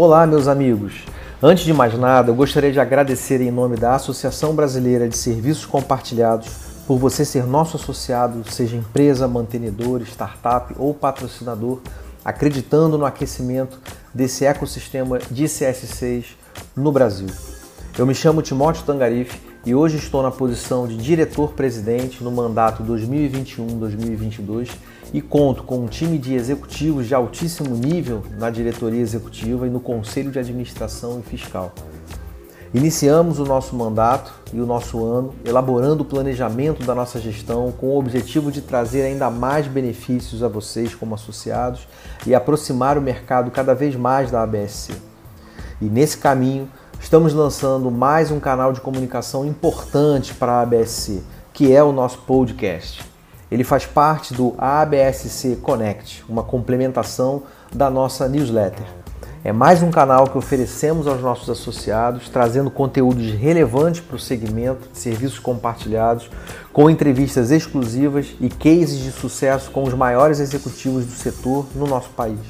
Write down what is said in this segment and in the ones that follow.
Olá, meus amigos. Antes de mais nada, eu gostaria de agradecer em nome da Associação Brasileira de Serviços Compartilhados por você ser nosso associado, seja empresa, mantenedor, startup ou patrocinador, acreditando no aquecimento desse ecossistema de CS6 no Brasil. Eu me chamo Timóteo Tangarife e hoje estou na posição de diretor-presidente no mandato 2021-2022 e conto com um time de executivos de altíssimo nível na diretoria executiva e no conselho de administração e fiscal. Iniciamos o nosso mandato e o nosso ano elaborando o planejamento da nossa gestão com o objetivo de trazer ainda mais benefícios a vocês como associados e aproximar o mercado cada vez mais da ABSC. E nesse caminho, estamos lançando mais um canal de comunicação importante para a ABSC, que é o nosso podcast. Ele faz parte do ABSC Connect, uma complementação da nossa newsletter. É mais um canal que oferecemos aos nossos associados, trazendo conteúdos relevantes para o segmento de serviços compartilhados, com entrevistas exclusivas e cases de sucesso com os maiores executivos do setor no nosso país.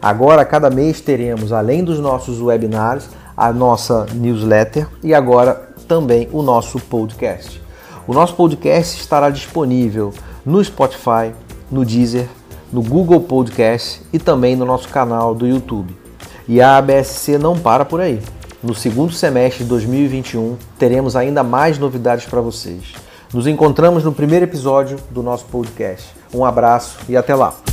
Agora, cada mês teremos, além dos nossos webinars, a nossa newsletter e agora também o nosso podcast. O nosso podcast estará disponível no Spotify, no Deezer, no Google Podcast e também no nosso canal do YouTube. E a ABSC não para por aí. No segundo semestre de 2021 teremos ainda mais novidades para vocês. Nos encontramos no primeiro episódio do nosso podcast. Um abraço e até lá!